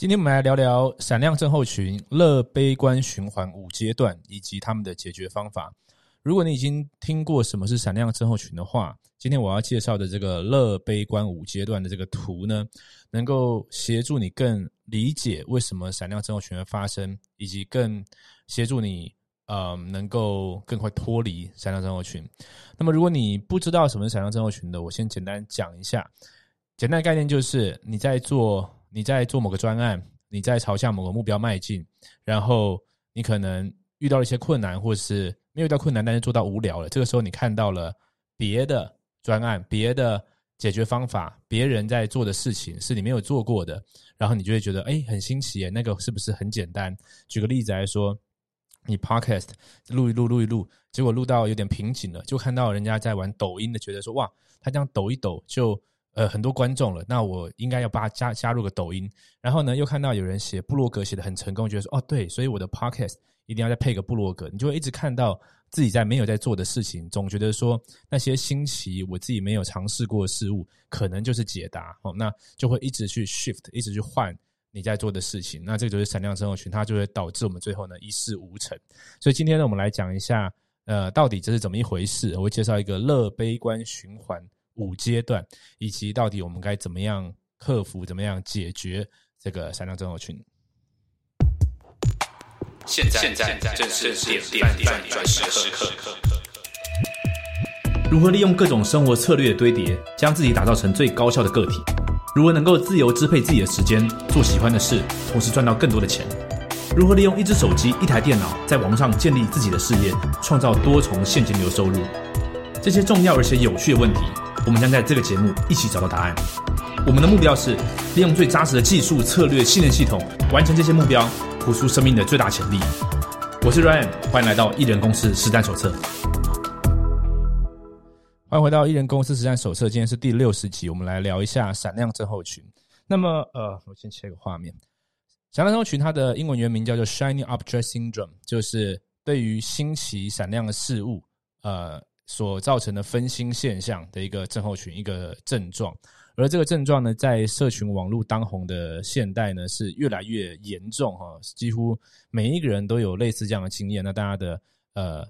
今天我们来聊聊闪亮症候群、乐悲观循环五阶段以及他们的解决方法。如果你已经听过什么是闪亮症候群的话，今天我要介绍的这个乐悲观五阶段的这个图呢，能够协助你更理解为什么闪亮症候群会发生，以及更协助你呃能够更快脱离闪亮症候群。那么，如果你不知道什么是闪亮症候群的，我先简单讲一下。简单概念就是你在做。你在做某个专案，你在朝向某个目标迈进，然后你可能遇到了一些困难，或是没有遇到困难，但是做到无聊了。这个时候，你看到了别的专案、别的解决方法、别人在做的事情是你没有做过的，然后你就会觉得哎，很新奇耶！那个是不是很简单？举个例子来说，你 Podcast 录一录、录一录，结果录到有点瓶颈了，就看到人家在玩抖音的，觉得说哇，他这样抖一抖就。呃，很多观众了，那我应该要把加加入个抖音。然后呢，又看到有人写布洛格写的很成功，觉得说哦，对，所以我的 podcast 一定要再配个布洛格。你就会一直看到自己在没有在做的事情，总觉得说那些新奇我自己没有尝试过的事物，可能就是解答哦。那就会一直去 shift，一直去换你在做的事情。那这个就是闪亮生活群，它就会导致我们最后呢一事无成。所以今天呢，我们来讲一下，呃，到底这是怎么一回事？我会介绍一个乐悲观循环。五阶段，以及到底我们该怎么样克服、怎么样解决这个闪亮症候群？现在，现在正是点点点转时刻。如何利用各种生活策略的堆叠，将自己打造成最高效的个体？如何能够自由支配自己的时间，做喜欢的事，同时赚到更多的钱？如何利用一只手机、一台电脑，在网上建立自己的事业，创造多重现金流收入？这些重要而且有趣的问题。我们将在这个节目一起找到答案。我们的目标是利用最扎实的技术、策略、信任系统，完成这些目标，活出生命的最大潜力。我是 Ryan，欢迎来到艺人公司实战手册。欢迎回到艺人公司实战手册，今天是第六十集，我们来聊一下闪亮症候群。那么，呃，我先切个画面。闪亮症候群它的英文原名叫做 Shining Object Syndrome，就是对于新奇闪亮的事物，呃。所造成的分心现象的一个症候群，一个症状，而这个症状呢，在社群网络当红的现代呢，是越来越严重哈，几乎每一个人都有类似这样的经验。那大家的呃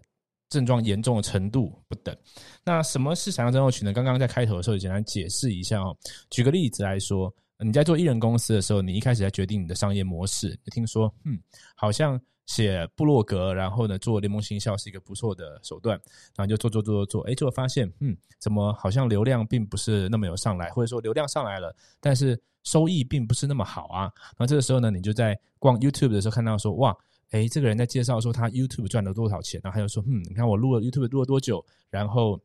症状严重的程度不等。那什么是闪亮症候群呢？刚刚在开头的时候简单解释一下哦。举个例子来说，你在做艺人公司的时候，你一开始在决定你的商业模式，听说嗯，好像。写部落格，然后呢，做联盟行销是一个不错的手段，然后就做做做做做，哎，结果发现，嗯，怎么好像流量并不是那么有上来，或者说流量上来了，但是收益并不是那么好啊。然后这个时候呢，你就在逛 YouTube 的时候看到说，哇，哎，这个人在介绍说他 YouTube 赚了多少钱，然后他就说，嗯，你看我录了 YouTube 录了多久，然后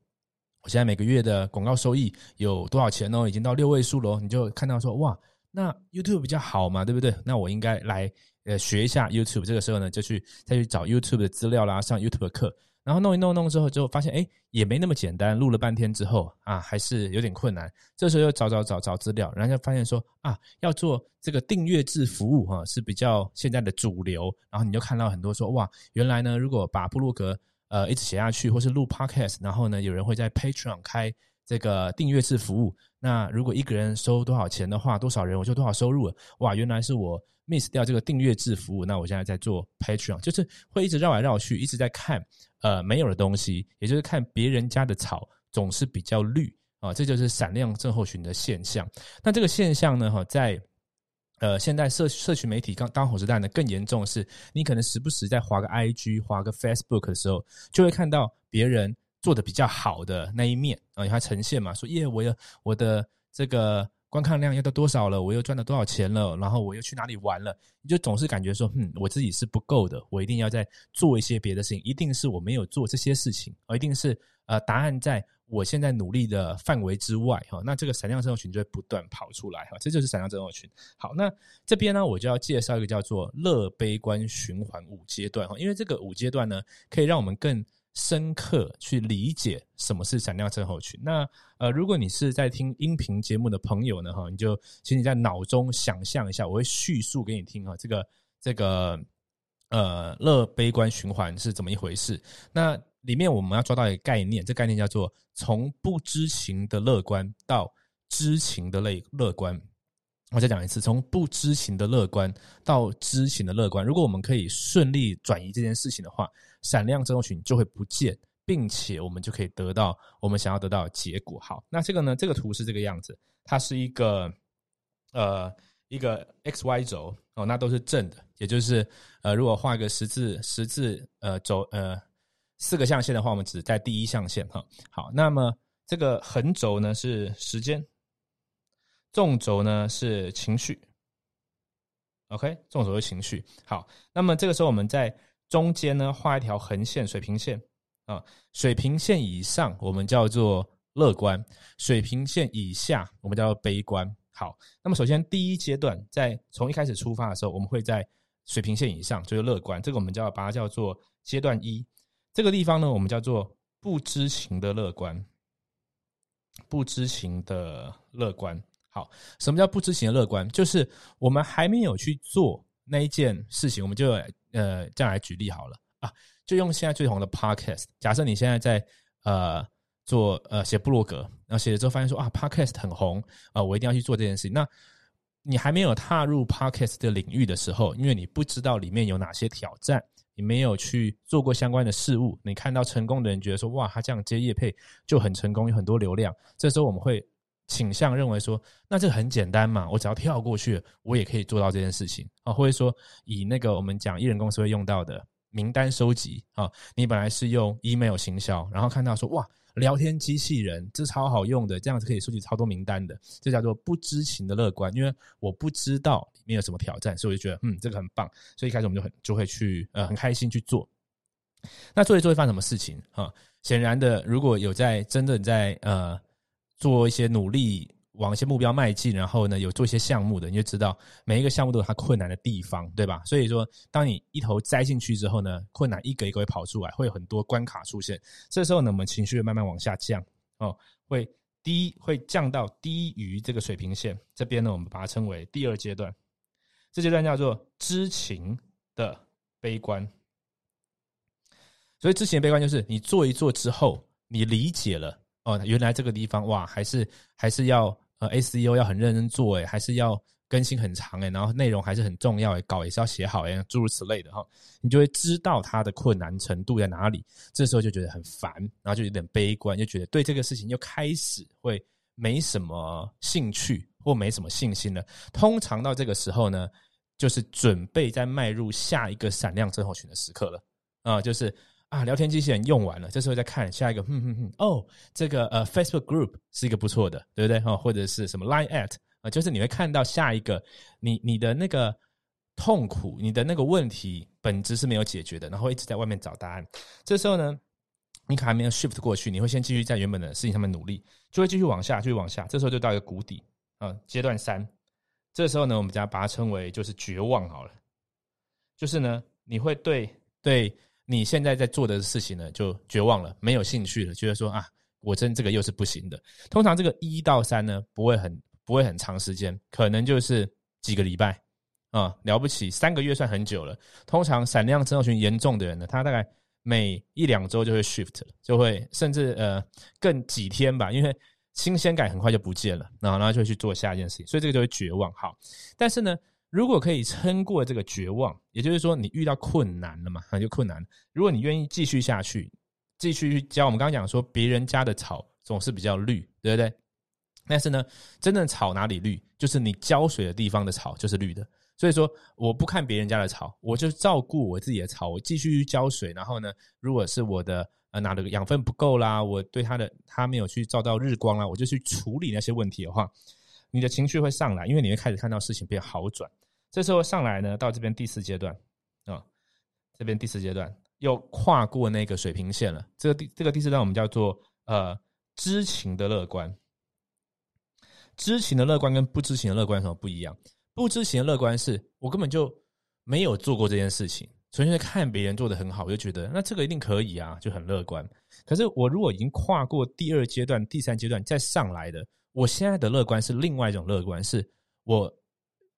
我现在每个月的广告收益有多少钱哦，已经到六位数了，你就看到说，哇，那 YouTube 比较好嘛，对不对？那我应该来。呃，学一下 YouTube，这个时候呢，就去再去找 YouTube 的资料啦，上 YouTube 的课，然后弄一弄弄之后，就发现哎，也没那么简单。录了半天之后啊，还是有点困难。这时候又找找找找资料，然后就发现说啊，要做这个订阅制服务哈，是比较现在的主流。然后你就看到很多说哇，原来呢，如果把布洛格呃一直写下去，或是录 Podcast，然后呢，有人会在 Patreon 开这个订阅制服务。那如果一个人收多少钱的话，多少人我就多少收入。哇，原来是我。miss 掉这个订阅制服务，那我现在在做 Patreon，就是会一直绕来绕去，一直在看呃没有的东西，也就是看别人家的草总是比较绿啊，这就是闪亮症候群的现象。那这个现象呢，哈，在呃现在社社群媒体刚当红时代呢，更严重的是，你可能时不时在划个 IG、划个 Facebook 的时候，就会看到别人做的比较好的那一面啊，它呈现嘛，说耶，我有我的这个。观看量要到多少了？我又赚了多少钱了？然后我又去哪里玩了？你就总是感觉说，嗯，我自己是不够的，我一定要再做一些别的事情。一定是我没有做这些事情，而一定是呃，答案在我现在努力的范围之外哈。那这个闪亮症候群就会不断跑出来哈，这就是闪亮症候群。好，那这边呢，我就要介绍一个叫做乐悲观循环五阶段哈，因为这个五阶段呢，可以让我们更。深刻去理解什么是闪亮症候群。那呃，如果你是在听音频节目的朋友呢，哈，你就请你在脑中想象一下，我会叙述给你听啊，这个这个呃乐悲观循环是怎么一回事？那里面我们要抓到一个概念，这概念叫做从不知情的乐观到知情的乐乐观。我再讲一次，从不知情的乐观到知情的乐观，如果我们可以顺利转移这件事情的话，闪亮症候群就会不见，并且我们就可以得到我们想要得到的结果。好，那这个呢？这个图是这个样子，它是一个呃一个 x y 轴哦，那都是正的，也就是呃，如果画一个十字十字呃轴呃四个象限的话，我们只在第一象限哈。好，那么这个横轴呢是时间。纵轴呢是情绪，OK，纵轴是情绪。好，那么这个时候我们在中间呢画一条横线，水平线啊，水平线以上我们叫做乐观，水平线以下我们叫做悲观。好，那么首先第一阶段在从一开始出发的时候，我们会在水平线以上就是乐观，这个我们叫把它叫做阶段一。这个地方呢，我们叫做不知情的乐观，不知情的乐观。好，什么叫不知情的乐观？就是我们还没有去做那一件事情，我们就呃这样来举例好了啊，就用现在最红的 podcast。假设你现在在呃做呃写部落格，然后写了之后发现说啊 podcast 很红啊，我一定要去做这件事情。那你还没有踏入 podcast 的领域的时候，因为你不知道里面有哪些挑战，你没有去做过相关的事物，你看到成功的人觉得说哇，他这样接业配就很成功，有很多流量，这时候我们会。倾向认为说，那这个很简单嘛，我只要跳过去，我也可以做到这件事情啊。或者说，以那个我们讲艺人公司会用到的名单收集啊，你本来是用 email 行销，然后看到说哇，聊天机器人这超好用的，这样子可以收集超多名单的，这叫做不知情的乐观。因为我不知道里面有什么挑战，所以我就觉得嗯，这个很棒，所以一开始我们就很就会去呃很开心去做。那做一做会发生什么事情啊？显然的，如果有在真正在呃。做一些努力，往一些目标迈进，然后呢，有做一些项目的，你就知道每一个项目都有它困难的地方，对吧？所以说，当你一头栽进去之后呢，困难一个一个会跑出来，会有很多关卡出现。这时候呢，我们情绪会慢慢往下降，哦，会低，会降到低于这个水平线。这边呢，我们把它称为第二阶段，这阶段叫做知情的悲观。所以，知情的悲观就是你做一做之后，你理解了。哦，原来这个地方哇，还是还是要呃，SEO 要很认真做诶，还是要更新很长诶，然后内容还是很重要诶，稿也是要写好诶，诸如此类的哈，你就会知道它的困难程度在哪里。这时候就觉得很烦，然后就有点悲观，就觉得对这个事情又开始会没什么兴趣或没什么信心了。通常到这个时候呢，就是准备在迈入下一个闪亮症候群的时刻了啊，就是。啊，聊天机器人用完了，这时候再看下一个，哼哼哼，哦，这个呃，Facebook Group 是一个不错的，对不对？哈，或者是什么 Line at 啊，就是你会看到下一个，你你的那个痛苦，你的那个问题本质是没有解决的，然后一直在外面找答案。这时候呢，你可还没有 shift 过去，你会先继续在原本的事情上面努力，就会继续往下，继续往下。这时候就到一个谷底啊，阶段三。这时候呢，我们将把它称为就是绝望好了，就是呢，你会对对。你现在在做的事情呢，就绝望了，没有兴趣了，觉得说啊，我真这个又是不行的。通常这个一到三呢，不会很不会很长时间，可能就是几个礼拜啊，了不起三个月算很久了。通常闪亮症候群严重的人呢，他大概每一两周就会 shift 了，就会甚至呃更几天吧，因为新鲜感很快就不见了，然后然后就会去做下一件事情，所以这个就会绝望。好，但是呢。如果可以撑过这个绝望，也就是说你遇到困难了嘛，那就困难。如果你愿意继续下去，继续去浇，我们刚刚讲说，别人家的草总是比较绿，对不对？但是呢，真正草哪里绿，就是你浇水的地方的草就是绿的。所以说，我不看别人家的草，我就照顾我自己的草，我继续去浇水。然后呢，如果是我的呃哪个养分不够啦，我对它的它没有去照到日光啦，我就去处理那些问题的话，你的情绪会上来，因为你会开始看到事情变好转。这时候上来呢，到这边第四阶段啊，这边第四阶段又跨过那个水平线了。这个第这个第四段我们叫做呃知情的乐观。知情的乐观跟不知情的乐观有什么不一样？不知情的乐观是我根本就没有做过这件事情，纯粹看别人做的很好，我就觉得那这个一定可以啊，就很乐观。可是我如果已经跨过第二阶段、第三阶段再上来的，我现在的乐观是另外一种乐观，是我。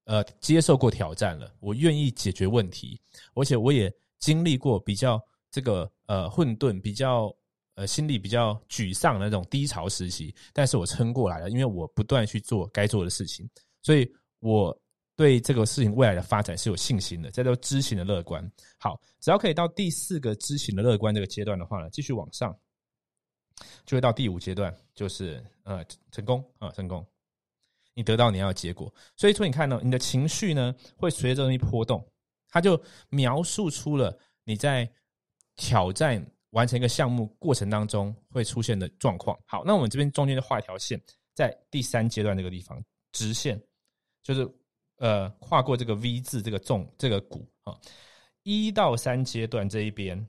呃，接受过挑战了，我愿意解决问题，而且我也经历过比较这个呃混沌、比较呃心里比较沮丧的那种低潮时期，但是我撑过来了，因为我不断去做该做的事情，所以我对这个事情未来的发展是有信心的，这叫知行的乐观。好，只要可以到第四个知行的乐观这个阶段的话呢，继续往上，就会到第五阶段，就是呃成功啊、成功，你得到你要的结果。所以说，你看呢，你的情绪呢会随着东西波动，它就描述出了你在挑战完成一个项目过程当中会出现的状况。好，那我们这边中间就画一条线，在第三阶段这个地方，直线就是呃跨过这个 V 字这个纵这个谷啊，一到三阶段这一边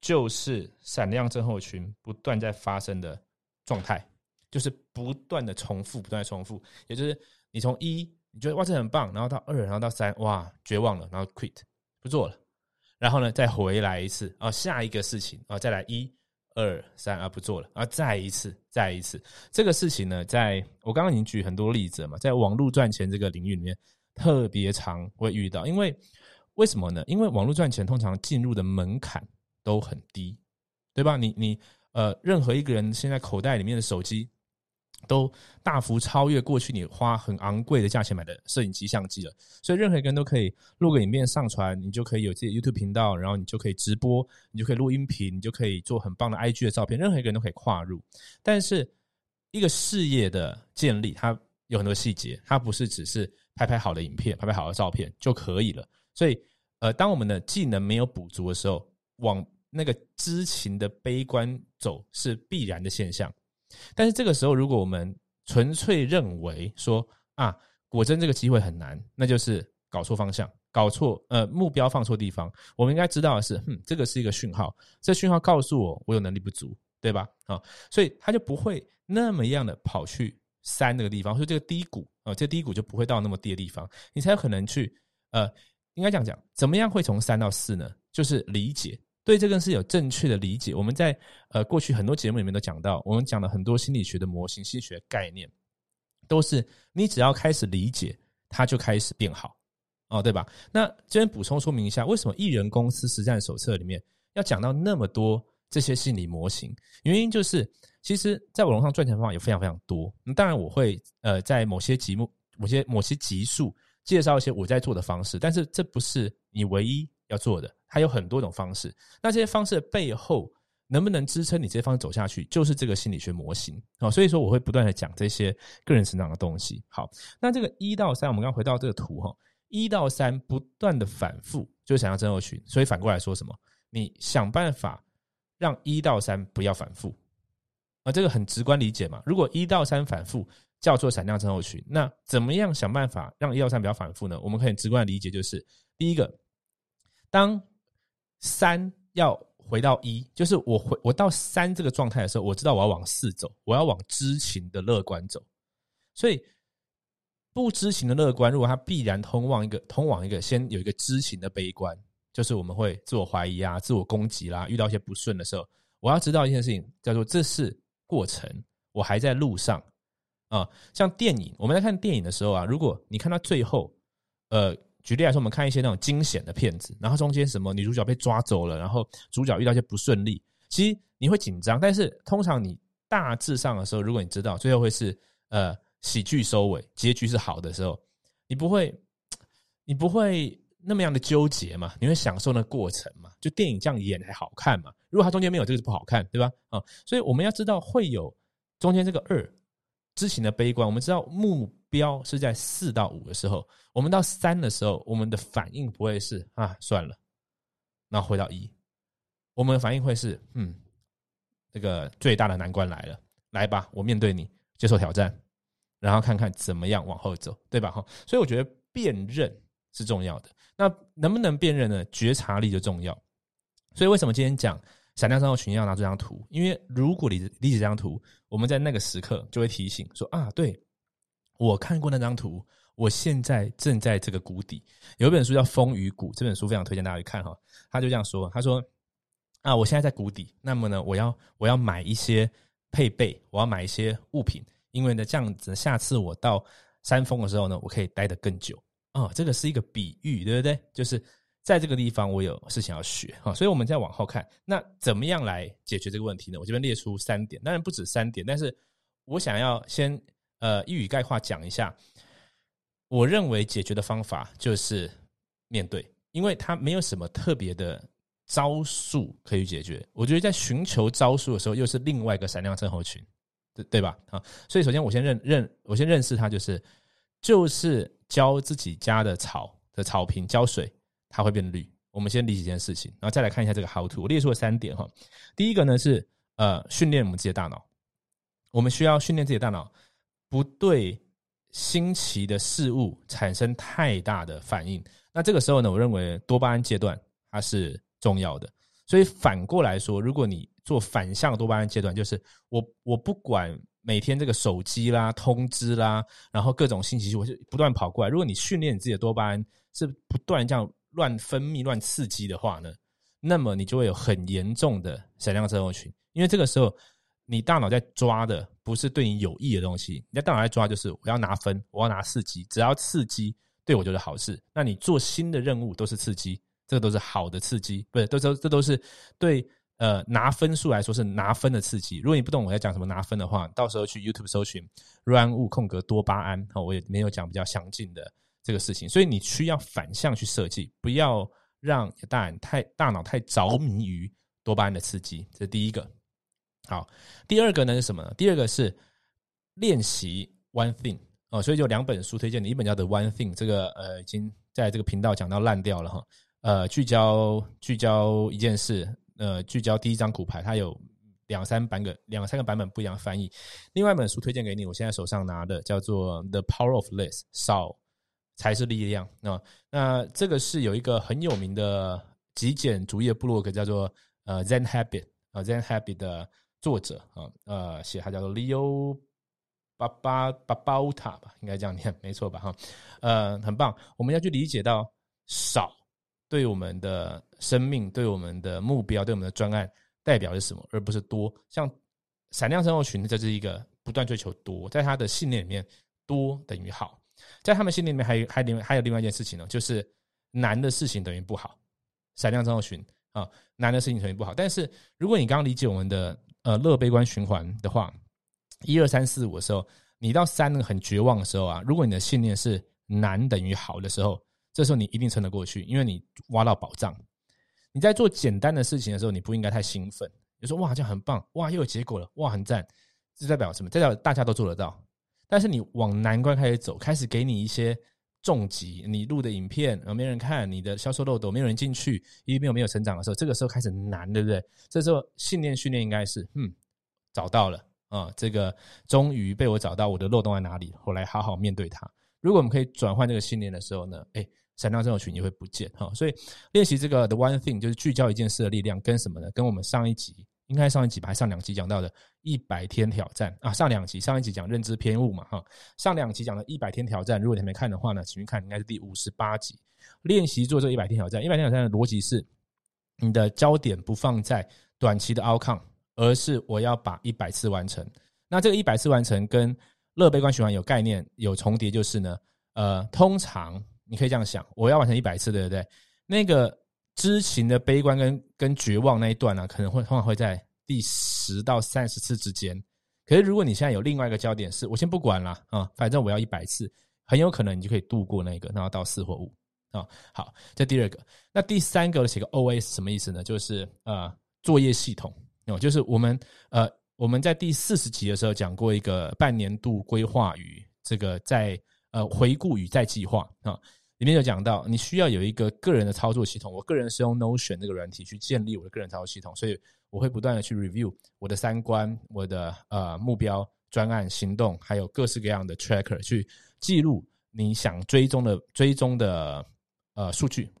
就是闪亮症候群不断在发生的状态，就是不断的重复，不断的重复，也就是你从一你觉得哇这很棒，然后到二，然后到三，哇绝望了，然后 quit 不做了。然后呢，再回来一次啊，下一个事情啊，再来一、二、三啊，不做了啊，再一次，再一次，这个事情呢，在我刚刚已经举很多例子了嘛，在网络赚钱这个领域里面特别常会遇到，因为为什么呢？因为网络赚钱通常进入的门槛都很低，对吧？你你呃，任何一个人现在口袋里面的手机。都大幅超越过去你花很昂贵的价钱买的摄影机相机了，所以任何一个人都可以录个影片上传，你就可以有自己的 YouTube 频道，然后你就可以直播，你就可以录音频，你就可以做很棒的 IG 的照片，任何一个人都可以跨入。但是一个事业的建立，它有很多细节，它不是只是拍拍好的影片、拍拍好的照片就可以了。所以，呃，当我们的技能没有补足的时候，往那个知情的悲观走是必然的现象。但是这个时候，如果我们纯粹认为说啊，果真这个机会很难，那就是搞错方向，搞错呃目标放错地方。我们应该知道的是，嗯，这个是一个讯号，这讯号告诉我我有能力不足，对吧？啊，所以他就不会那么样的跑去三那个地方，所以这个低谷啊，这低谷就不会到那么低的地方，你才有可能去呃，应该这样讲，怎么样会从三到四呢？就是理解。对这个是有正确的理解。我们在呃过去很多节目里面都讲到，我们讲了很多心理学的模型、心理学概念，都是你只要开始理解，它就开始变好哦，对吧？那这边补充说明一下，为什么艺人公司实战手册里面要讲到那么多这些心理模型？原因就是，其实在网络上赚钱方法有非常非常多。当然，我会呃在某些节目、某些某些集数介绍一些我在做的方式，但是这不是你唯一要做的。它有很多种方式，那这些方式的背后能不能支撑你这些方式走下去，就是这个心理学模型啊。所以说，我会不断的讲这些个人成长的东西。好，那这个一到三，我们刚回到这个图哈，一到三不断的反复，就想要增厚群。所以反过来说什么？你想办法让一到三不要反复啊，这个很直观理解嘛。如果一到三反复叫做闪亮症候群，那怎么样想办法让一到三不要反复呢？我们可以直观的理解就是，第一个，当三要回到一，就是我回我到三这个状态的时候，我知道我要往四走，我要往知情的乐观走。所以不知情的乐观，如果它必然通往一个通往一个先有一个知情的悲观，就是我们会自我怀疑啊、自我攻击啦，遇到一些不顺的时候，我要知道一件事情，叫做这是过程，我还在路上啊。像电影，我们在看电影的时候啊，如果你看到最后，呃。举例来说，我们看一些那种惊险的片子，然后中间什么女主角被抓走了，然后主角遇到一些不顺利，其实你会紧张。但是通常你大致上的时候，如果你知道最后会是呃喜剧收尾，结局是好的时候，你不会你不会那么样的纠结嘛？你会享受那过程嘛？就电影这样演才好看嘛？如果它中间没有这个是不好看，对吧？啊，所以我们要知道会有中间这个二之情的悲观，我们知道目。标是在四到五的时候，我们到三的时候，我们的反应不会是啊算了，那回到一，我们的反应会是嗯，这个最大的难关来了，来吧，我面对你，接受挑战，然后看看怎么样往后走，对吧？哈，所以我觉得辨认是重要的。那能不能辨认呢？觉察力就重要。所以为什么今天讲闪亮三号群要拿这张图？因为如果你理解这张图，我们在那个时刻就会提醒说啊，对。我看过那张图，我现在正在这个谷底。有一本书叫《风雨谷》，这本书非常推荐大家去看哈。他就这样说：“他说啊，我现在在谷底，那么呢，我要我要买一些配备，我要买一些物品，因为呢，这样子下次我到山峰的时候呢，我可以待得更久啊。这个是一个比喻，对不对？就是在这个地方，我有事情要学啊。所以我们再往后看，那怎么样来解决这个问题呢？我这边列出三点，当然不止三点，但是我想要先。呃，一语概括讲一下，我认为解决的方法就是面对，因为它没有什么特别的招数可以解决。我觉得在寻求招数的时候，又是另外一个闪亮症候群，对对吧？啊，所以首先我先认认，我先认识它，就是就是浇自己家的草的草坪浇水，它会变绿。我们先理解这件事情，然后再来看一下这个 how to。我列出了三点哈。第一个呢是呃训练我们自己的大脑，我们需要训练自己的大脑，不对新奇的事物产生太大的反应。那这个时候呢，我认为多巴胺阶段它是重要的。所以反过来说，如果你做反向多巴胺阶段，就是我我不管每天这个手机啦、通知啦，然后各种信息我就不断跑过来。如果你训练你自己的多巴胺是不断这样。乱分泌、乱刺激的话呢，那么你就会有很严重的闪亮症候群。因为这个时候，你大脑在抓的不是对你有益的东西，你在大脑在抓就是我要拿分，我要拿刺激，只要刺激对我就是好事。那你做新的任务都是刺激，这个都是好的刺激，不是？都都这都是对呃拿分数来说是拿分的刺激。如果你不懂我在讲什么拿分的话，到时候去 YouTube 搜寻 “run 物空格多巴胺”哦，我也没有讲比较详尽的。这个事情，所以你需要反向去设计，不要让大脑太大脑太着迷于多巴胺的刺激，这是第一个。好，第二个呢是什么呢？第二个是练习 one thing 哦，所以就两本书推荐你，一本叫做 One Thing，这个呃已经在这个频道讲到烂掉了哈。呃，聚焦聚焦一件事，呃，聚焦第一张骨牌，它有两三版个两三个版本不一样翻译。另外一本书推荐给你，我现在手上拿的叫做 The Power of Less 少。才是力量啊！那这个是有一个很有名的极简主义部落格，叫做呃 Zen Habit 啊 Zen Habit 的作者啊呃写他叫做 Leo 巴巴巴巴乌塔吧，应该这样念没错吧哈？呃，很棒！我们要去理解到少对我们的生命、对我们的目标、对我们的专案代表是什么，而不是多。像闪亮生活群，这是一个不断追求多，在他的信念里面，多等于好。在他们心里面，还有还另还有另外一件事情呢，就是难的事情等于不好。闪亮症候群啊，难的事情等于不好。但是如果你刚刚理解我们的呃乐悲观循环的话，一二三四五的时候，你到三个很绝望的时候啊，如果你的信念是难等于好的时候，这时候你一定撑得过去，因为你挖到宝藏。你在做简单的事情的时候，你不应该太兴奋，你说哇这样很棒，哇又有结果了，哇很赞，这代表什么？代表大家都做得到。但是你往难关开始走，开始给你一些重疾，你录的影片啊没人看，你的销售漏斗没有人进去，因为没有没有成长的时候，这个时候开始难，对不对？这时候信念训练应该是，嗯，找到了啊，这个终于被我找到我的漏洞在哪里，我来好好面对它。如果我们可以转换这个信念的时候呢，哎，闪亮症候群也会不见哈。所以练习这个 the one thing 就是聚焦一件事的力量，跟什么呢？跟我们上一集。应该上一集吧，上两集讲到的一百天挑战啊，上两集，上一集讲认知偏误嘛，哈，上两集讲的一百天挑战，如果你还没看的话呢，请去看，应该是第五十八集，练习做这一百天挑战。一百天挑战的逻辑是，你的焦点不放在短期的 outcome，而是我要把一百次完成。那这个一百次完成跟乐悲观循环有概念有重叠，就是呢，呃，通常你可以这样想，我要完成一百次，对不对？那个。知情的悲观跟跟绝望那一段呢，可能会通常会在第十到三十次之间。可是如果你现在有另外一个焦点，是我先不管了啊，反正我要一百次，很有可能你就可以度过那个，然后到四或五啊。好，这第二个，那第三个写个 O S 什么意思呢？就是呃作业系统哦，就是我们呃我们在第四十集的时候讲过一个半年度规划与这个在呃回顾与再计划啊。里面有讲到，你需要有一个个人的操作系统。我个人是用 Notion 这个软体去建立我的个人操作系统，所以我会不断的去 review 我的三观、我的呃目标、专案行动，还有各式各样的 tracker 去记录你想追踪的追踪的呃数据。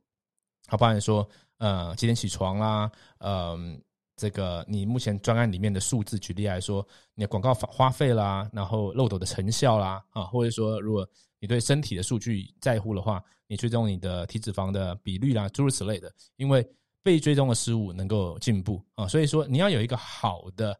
好，包含说呃几点起床啦，嗯，这个你目前专案里面的数字，举例来说，你的广告花花费啦，然后漏斗的成效啦，啊，或者说如果你对身体的数据在乎的话，你追踪你的体脂肪的比率啦，诸如此类的。因为被追踪的事物能够进步啊，所以说你要有一个好的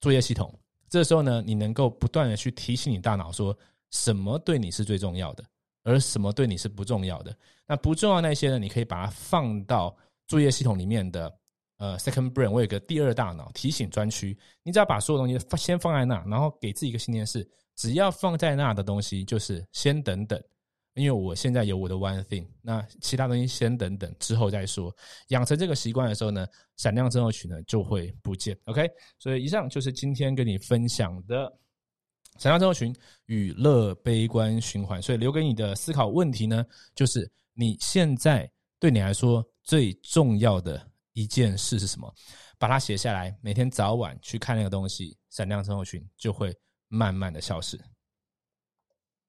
作业系统。这时候呢，你能够不断的去提醒你大脑说，什么对你是最重要的，而什么对你是不重要的。那不重要那些呢，你可以把它放到作业系统里面的呃 second brain，我有个第二大脑提醒专区。你只要把所有东西先放在那，然后给自己一个信念是。只要放在那的东西，就是先等等，因为我现在有我的 one thing，那其他东西先等等，之后再说。养成这个习惯的时候呢，闪亮症候群呢就会不见。OK，所以以上就是今天跟你分享的闪亮症候群与乐悲观循环。所以留给你的思考问题呢，就是你现在对你来说最重要的一件事是什么？把它写下来，每天早晚去看那个东西，闪亮症候群就会慢慢的消失。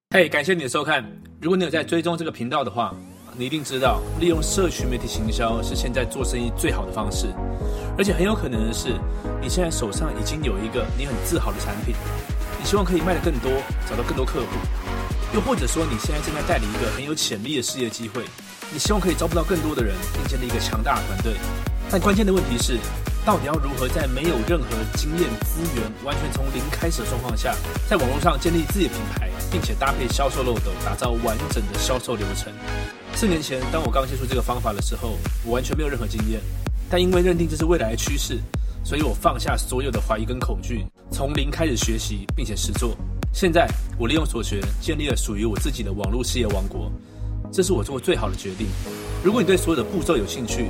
嘿，感谢你的收看。如果你有在追踪这个频道的话，你一定知道，利用社群媒体行销是现在做生意最好的方式。而且很有可能的是，你现在手上已经有一个你很自豪的产品，你希望可以卖得更多，找到更多客户。又或者说，你现在正在带领一个很有潜力的事业机会，你希望可以招不到更多的人，并建立一个强大的团队。但关键的问题是，到底要如何在没有任何经验、资源、完全从零开始的状况下，在网络上建立自己的品牌？并且搭配销售漏斗，打造完整的销售流程。四年前，当我刚接触这个方法的时候，我完全没有任何经验。但因为认定这是未来的趋势，所以我放下所有的怀疑跟恐惧，从零开始学习，并且实做。现在，我利用所学，建立了属于我自己的网络事业王国。这是我做过最好的决定。如果你对所有的步骤有兴趣，